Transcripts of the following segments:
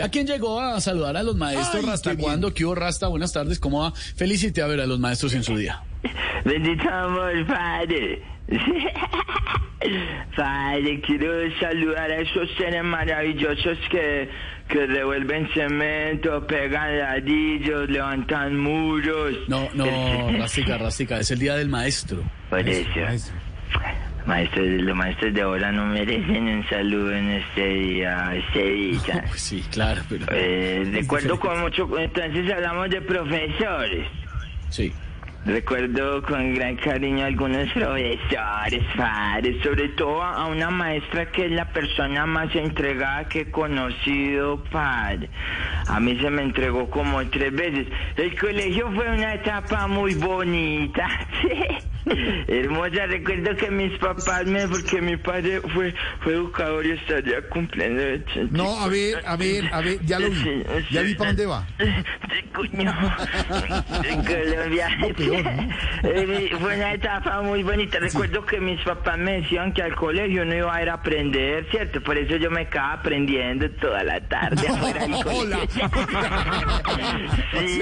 ¿A quién llegó a saludar a los maestros? Ay, ¿Rasta cuándo? ¿Qué hubo, Rasta? Buenas tardes, ¿cómo va? Felicite a ver a los maestros en su día. Bendito amor, padre. Padre, quiero saludar a esos seres maravillosos que, que revuelven cemento, pegan ladrillos, levantan muros. No, no, Rastica, Rastica, es el día del maestro. Por eso, Maestro. Maestros, los maestros de ahora no merecen un saludo en este día, este día. Pues sí, claro, pero... Eh, recuerdo con mucho, entonces hablamos de profesores. Sí. Recuerdo con gran cariño a algunos profesores, padres, sobre todo a una maestra que es la persona más entregada que he conocido, padre. A mí se me entregó como tres veces. El colegio fue una etapa muy bonita, hermosa. Recuerdo que mis papás me, porque mi padre fue, fue educador y estaría cumpliendo. No, a ver, a ver, a ver, ya lo vi. Sí, Ya vi para dónde va. Sí, coño. En Colombia. Eh, Fue una etapa muy bonita. Recuerdo que mis papás me decían que al colegio no iba a ir a aprender, ¿cierto? Por eso yo me quedaba aprendiendo toda la tarde afuera del Hola. Sí,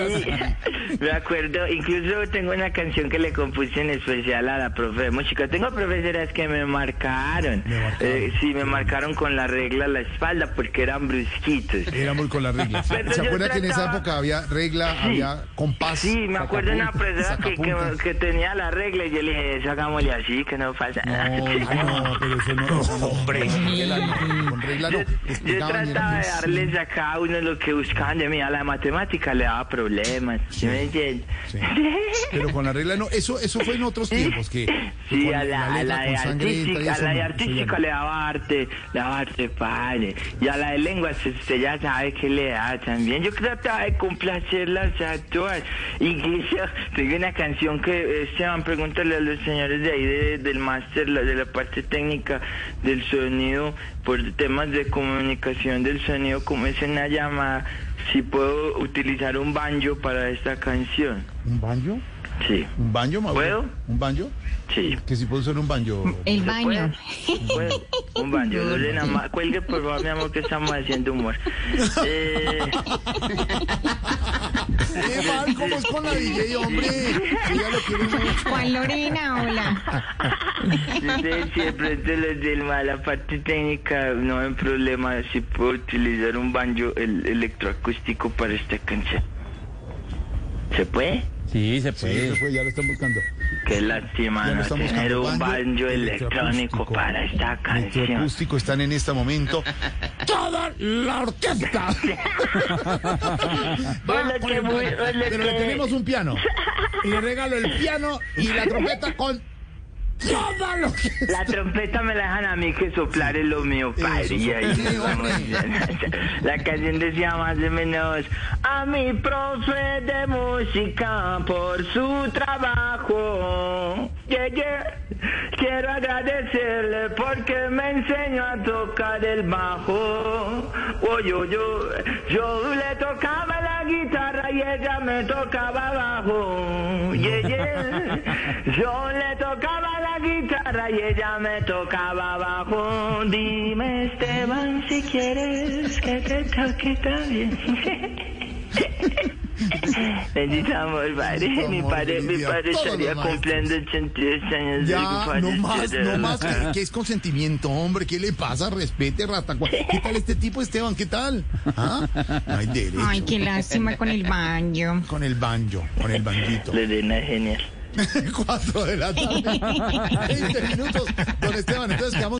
me acuerdo, incluso tengo una canción que le compuse en especial a la profe de música. Tengo profesoras que me marcaron. Me marcaron. Eh, sí, me marcaron con la regla a la espalda porque eran brusquitos. Era muy con las reglas. Pero ¿Se acuerda que en esa trataba- época había regla, Sí. había compás? Sí, me acuerdo de una persona que, que, que tenía la regla y yo le dije, eso hagámosle así, que no pasa nada. No, no, pero eso no, no, hombre. Con regla no. Yo, yo trataba de darles a cada uno lo que buscaban de mí. A la matemática le daba problemas. ¿Sí Sí. Pero con la regla no. Eso, eso fue en otros tiempos que. que Sí, con a la, a la de artística, a la de artística le daba arte, le daba arte padre. Y a la de lenguas, usted ya sabe que le da también. Yo trataba de complacerlas a todas. Incluso tengo una canción que, Esteban, pregúntale a los señores de ahí de- del máster, la- de la parte técnica del sonido, por temas de comunicación del sonido, como es una llamada, si puedo utilizar un banjo para esta canción. ¿Un banjo? Sí, ¿Un banjo, Mauro? ¿Puedo? ¿Un banjo? sí. Que si puedo usar un banjo. El ¿Se baño. puede? Bueno, un baño. Lorena, ma- cuelgue por favor, mi amor, que estamos haciendo humor. Eh, ¿Qué mal? ¿Cómo es con la DJ, hombre? Lo quiero mucho. Juan Lorena, hola. ustedes siempre de los del mal, la parte técnica no hay problema si puedo utilizar un banjo el, electroacústico para esta canción. ¿Se puede? Sí, se Sí, puede. ya lo están buscando. Qué lástima no tener un banjo electrónico para esta canción. Electroacústico están en este momento. ¡Toda la orquesta! Hola, muy- hola, Pero le tenemos un piano. Y le regalo el piano y la trompeta con la trompeta me la dejan a mí que soplar es lo mío, padre. Y ahí. La canción decía más o menos a mi profe de música por su trabajo. Yeah, yeah. Quiero agradecerle porque me enseñó a tocar el bajo. Oh, yo, yo, yo le tocaba la guitarra y ella me tocaba bajo. Yeah. Yo le tocaba guitarra y ella me tocaba bajo. Dime, Esteban, si quieres que te toque también. Bendito amor, padre. Mi padre, mi padre estaría cumpliendo 82 años de Ya, padre, no más, no más, que, que es consentimiento, hombre. ¿Qué le pasa? Respete, rata. ¿Qué tal este tipo, Esteban? ¿Qué tal? ¿Ah? No hay derecho. Ay, qué lástima con el baño. Con el banjo, con el banjito. Lorena es genial. Cuatro de la tarde. 20 minutos. Don Esteban, entonces quedamos.